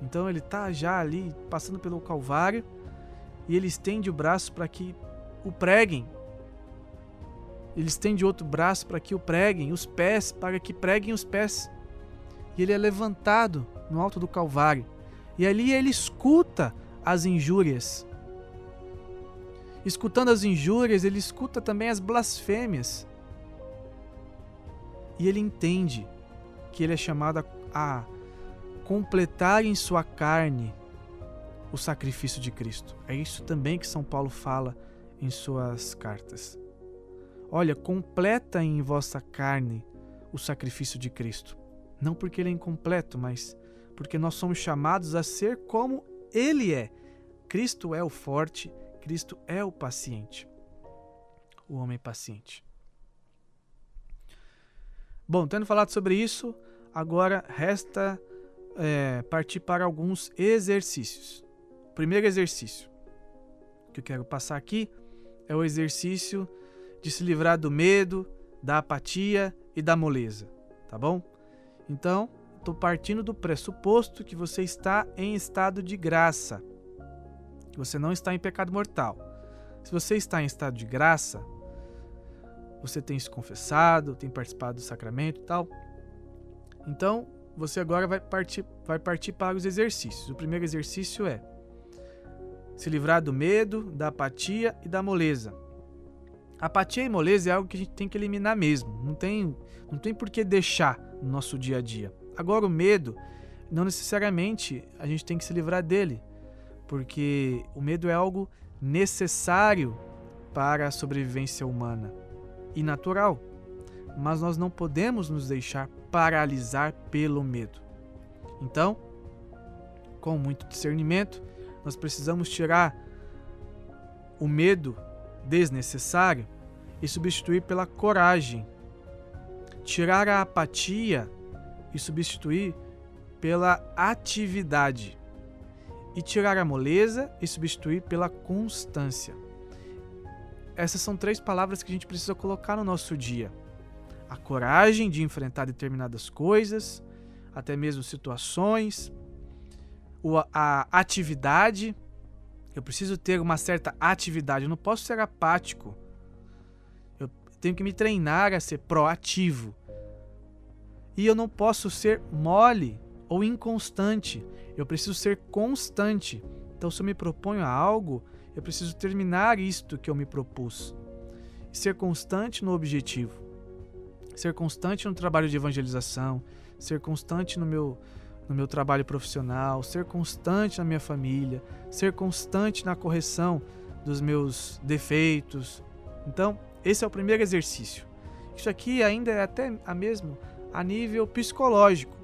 Então ele está já ali passando pelo Calvário e ele estende o braço para que o preguem. Ele estende outro braço para que o preguem, os pés para que preguem os pés. E ele é levantado no alto do Calvário. E ali ele escuta as injúrias Escutando as injúrias, ele escuta também as blasfêmias. E ele entende que ele é chamado a completar em sua carne o sacrifício de Cristo. É isso também que São Paulo fala em suas cartas. Olha, completa em vossa carne o sacrifício de Cristo. Não porque ele é incompleto, mas porque nós somos chamados a ser como ele é. Cristo é o forte Cristo é o paciente, o homem paciente. Bom, tendo falado sobre isso, agora resta é, partir para alguns exercícios. O primeiro exercício que eu quero passar aqui é o exercício de se livrar do medo, da apatia e da moleza, tá bom? Então, estou partindo do pressuposto que você está em estado de graça que você não está em pecado mortal. Se você está em estado de graça, você tem se confessado, tem participado do sacramento e tal. Então, você agora vai partir, vai partir para os exercícios. O primeiro exercício é se livrar do medo, da apatia e da moleza. Apatia e moleza é algo que a gente tem que eliminar mesmo. Não tem, não tem por que deixar no nosso dia a dia. Agora, o medo, não necessariamente a gente tem que se livrar dele porque o medo é algo necessário para a sobrevivência humana e natural, mas nós não podemos nos deixar paralisar pelo medo. Então, com muito discernimento, nós precisamos tirar o medo desnecessário e substituir pela coragem. Tirar a apatia e substituir pela atividade e tirar a moleza e substituir pela constância. Essas são três palavras que a gente precisa colocar no nosso dia: a coragem de enfrentar determinadas coisas, até mesmo situações, a atividade. Eu preciso ter uma certa atividade, eu não posso ser apático. Eu tenho que me treinar a ser proativo. E eu não posso ser mole ou inconstante. Eu preciso ser constante. Então, se eu me proponho a algo, eu preciso terminar isto que eu me propus. Ser constante no objetivo. Ser constante no trabalho de evangelização, ser constante no meu no meu trabalho profissional, ser constante na minha família, ser constante na correção dos meus defeitos. Então, esse é o primeiro exercício. Isso aqui ainda é até a mesmo a nível psicológico.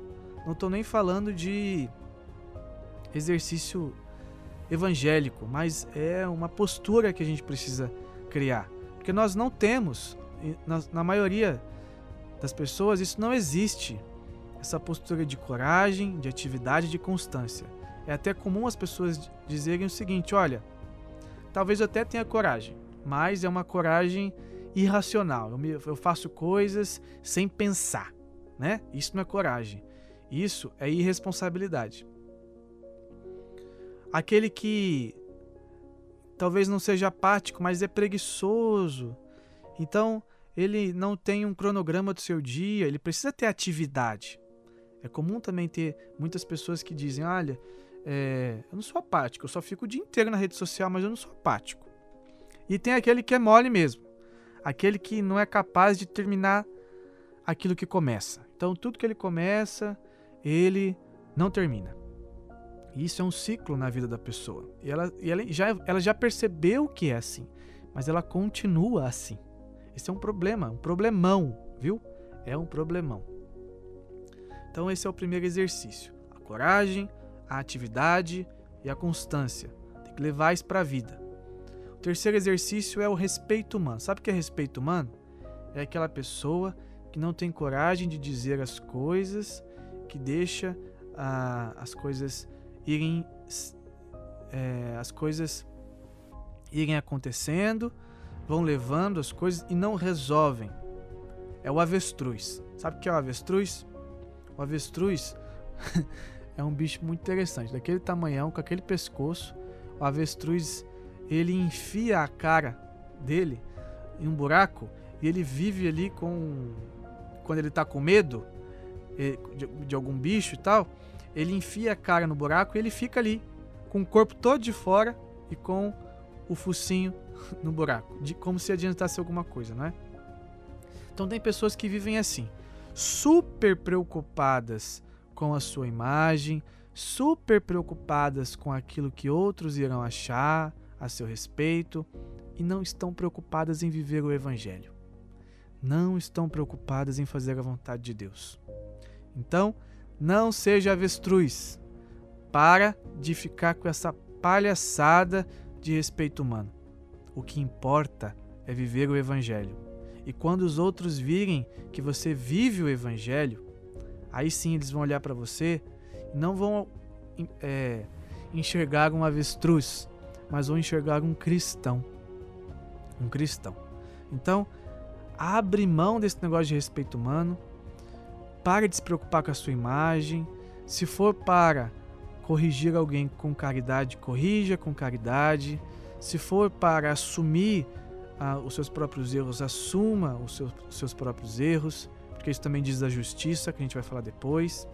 Não estou nem falando de exercício evangélico, mas é uma postura que a gente precisa criar. Porque nós não temos, na, maioria das pessoas, isso não existe. Essa postura de coragem, de atividade, de constância. É até comum as pessoas dizerem o seguinte: olha, talvez eu até tenha coragem, mas é uma coragem irracional. Eu faço coisas sem pensar, né? Isso não é coragem. Isso é irresponsabilidade. Aquele que talvez não seja apático, mas é preguiçoso. Então, ele não tem um cronograma do seu dia, ele precisa ter atividade. É comum também ter muitas pessoas que dizem: Olha, é, eu não sou apático, eu só fico o dia inteiro na rede social, mas eu não sou apático. E tem aquele que é mole mesmo, aquele que não é capaz de terminar aquilo que começa. Então, tudo que ele começa, ele não termina. Isso é um ciclo na vida da pessoa. E ela, e ela, já, ela já percebeu que é assim. mas ela continua assim. Esse é um problema, um problemão, viu? É um problemão. Então, esse é o primeiro exercício: a coragem, a atividade e a constância. Tem que levar isso para a vida. O terceiro exercício é o respeito humano. Sabe o que é respeito humano? É aquela pessoa que não tem coragem de dizer as coisas, que deixa ah, as coisas irem é, as coisas irem acontecendo, vão levando as coisas e não resolvem. É o avestruz. Sabe o que é o avestruz? O avestruz é um bicho muito interessante, daquele tamanhão, com aquele pescoço. O avestruz ele enfia a cara dele em um buraco e ele vive ali com quando ele está com medo de, algum bicho e tal, ele enfia a cara no buraco e ele fica ali com o corpo todo de fora e com o focinho no buraco, de como se adiantasse alguma coisa, não é? Então tem pessoas que vivem assim, super preocupadas com a sua imagem, super preocupadas com aquilo que outros irão achar a seu respeito e não estão preocupadas em viver o evangelho. Não estão preocupadas em fazer a vontade de Deus. Então, não seja avestruz. Para de ficar com essa palhaçada de respeito humano. O que importa é viver o Evangelho. E quando os outros virem que você vive o Evangelho, aí sim eles vão olhar para você e não vão é, enxergar um avestruz, mas vão enxergar um cristão. Um cristão. Então, abre mão desse negócio de respeito humano, Pare de se preocupar com a sua imagem. Se for para corrigir alguém com caridade, corrija com caridade. Se for para assumir ah, os seus próprios erros, assuma os seus, os seus próprios erros, porque isso também diz da justiça, que a gente vai falar depois.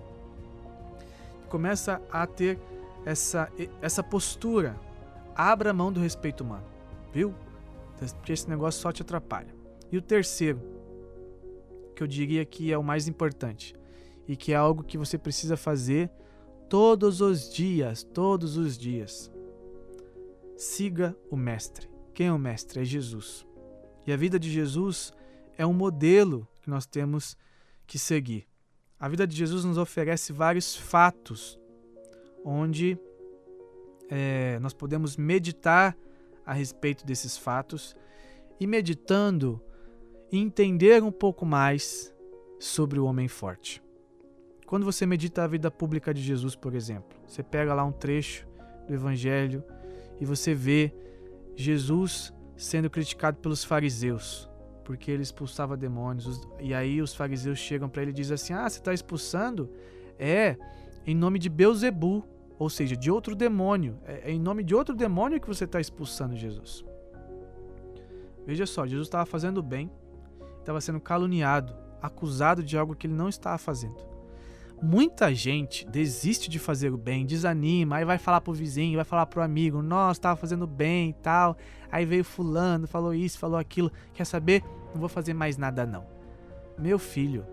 Começa a ter essa, essa postura. Abra mão do respeito humano, viu? Porque esse negócio só te atrapalha. E o terceiro, que eu diria que é o mais importante e que é algo que você precisa fazer todos os dias, todos os dias. Siga o Mestre. Quem é o Mestre? É Jesus. E a vida de Jesus é um modelo que nós temos que seguir. A vida de Jesus nos oferece vários fatos onde é, nós podemos meditar a respeito desses fatos e meditando entender um pouco mais sobre o homem forte. Quando você medita a vida pública de Jesus, por exemplo, você pega lá um trecho do Evangelho e você vê Jesus sendo criticado pelos fariseus, porque ele expulsava demônios. E aí os fariseus chegam para ele e dizem assim: Ah, você está expulsando? É em nome de Beuzebu, ou seja, de outro demônio. É, é em nome de outro demônio que você está expulsando Jesus. Veja só, Jesus estava fazendo bem, estava sendo caluniado, acusado de algo que ele não estava fazendo. Muita gente desiste de fazer o bem, desanima, aí vai falar pro vizinho, vai falar pro amigo, nossa, estava fazendo bem e tal. Aí veio fulano, falou isso, falou aquilo. Quer saber? Não vou fazer mais nada não. Meu filho,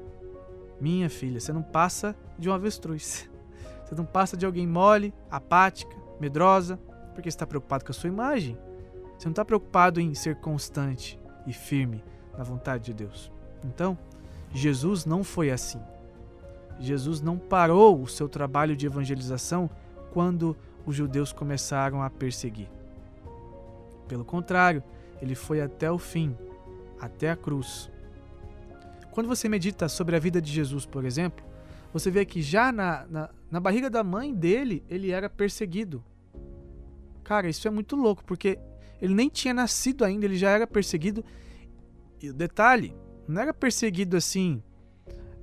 minha filha, você não passa de um avestruz. Você não passa de alguém mole, apática, medrosa, porque está preocupado com a sua imagem. Você não está preocupado em ser constante e firme na vontade de Deus. Então, Jesus não foi assim. Jesus não parou o seu trabalho de evangelização quando os judeus começaram a perseguir. Pelo contrário, ele foi até o fim, até a cruz. Quando você medita sobre a vida de Jesus, por exemplo, você vê que já na, na, na barriga da mãe dele, ele era perseguido. Cara, isso é muito louco, porque ele nem tinha nascido ainda, ele já era perseguido e o detalhe, não era perseguido assim,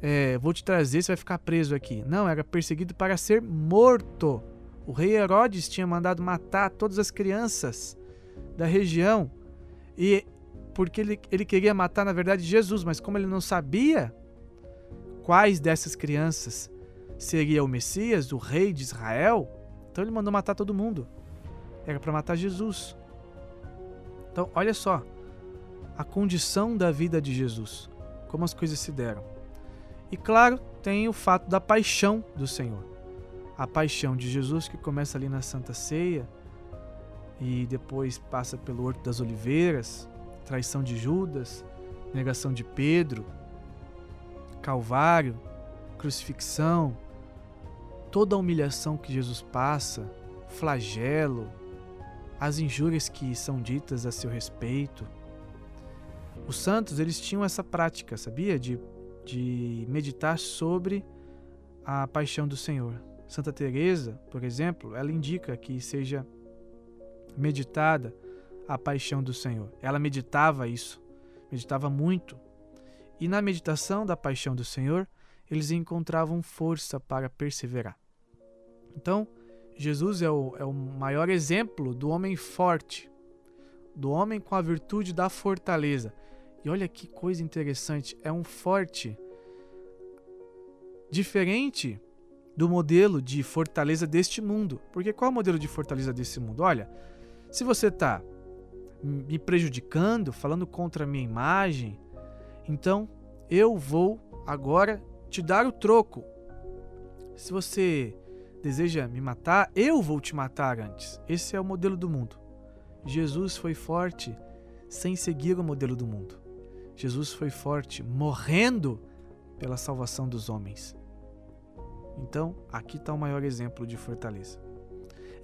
é, vou te trazer, você vai ficar preso aqui. Não, era perseguido para ser morto. O rei Herodes tinha mandado matar todas as crianças da região. E porque ele, ele queria matar, na verdade, Jesus, mas como ele não sabia quais dessas crianças seria o Messias, o rei de Israel, então ele mandou matar todo mundo. Era para matar Jesus. Então, olha só, a condição da vida de Jesus, como as coisas se deram. E claro, tem o fato da paixão do Senhor. A paixão de Jesus que começa ali na Santa Ceia e depois passa pelo Horto das Oliveiras, traição de Judas, negação de Pedro, Calvário, crucifixão, toda a humilhação que Jesus passa, flagelo, as injúrias que são ditas a seu respeito. Os santos, eles tinham essa prática, sabia? De, de meditar sobre a paixão do Senhor. Santa Teresa, por exemplo, ela indica que seja meditada a paixão do Senhor. Ela meditava isso, meditava muito. E na meditação da paixão do Senhor, eles encontravam força para perseverar. Então, Jesus é o, é o maior exemplo do homem forte, do homem com a virtude da fortaleza. E olha que coisa interessante, é um forte diferente do modelo de fortaleza deste mundo. Porque qual é o modelo de fortaleza desse mundo? Olha, se você está me prejudicando, falando contra a minha imagem, então eu vou agora te dar o troco. Se você deseja me matar, eu vou te matar antes. Esse é o modelo do mundo. Jesus foi forte sem seguir o modelo do mundo. Jesus foi forte morrendo pela salvação dos homens. Então, aqui está o maior exemplo de fortaleza.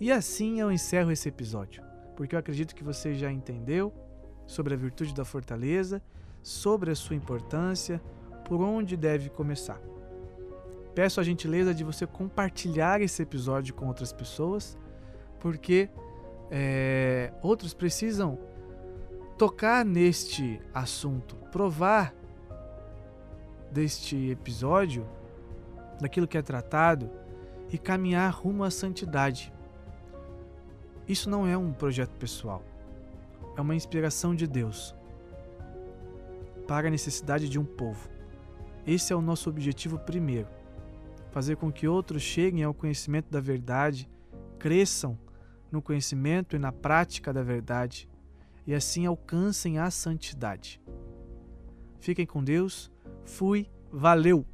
E assim eu encerro esse episódio, porque eu acredito que você já entendeu sobre a virtude da fortaleza, sobre a sua importância, por onde deve começar. Peço a gentileza de você compartilhar esse episódio com outras pessoas, porque é, outros precisam tocar neste assunto, provar deste episódio, daquilo que é tratado e caminhar rumo à santidade. Isso não é um projeto pessoal, é uma inspiração de Deus para a necessidade de um povo. Esse é o nosso objetivo primeiro fazer com que outros cheguem ao conhecimento da verdade, cresçam no conhecimento e na prática da verdade e assim alcancem a santidade. Fiquem com Deus. Fui, valeu!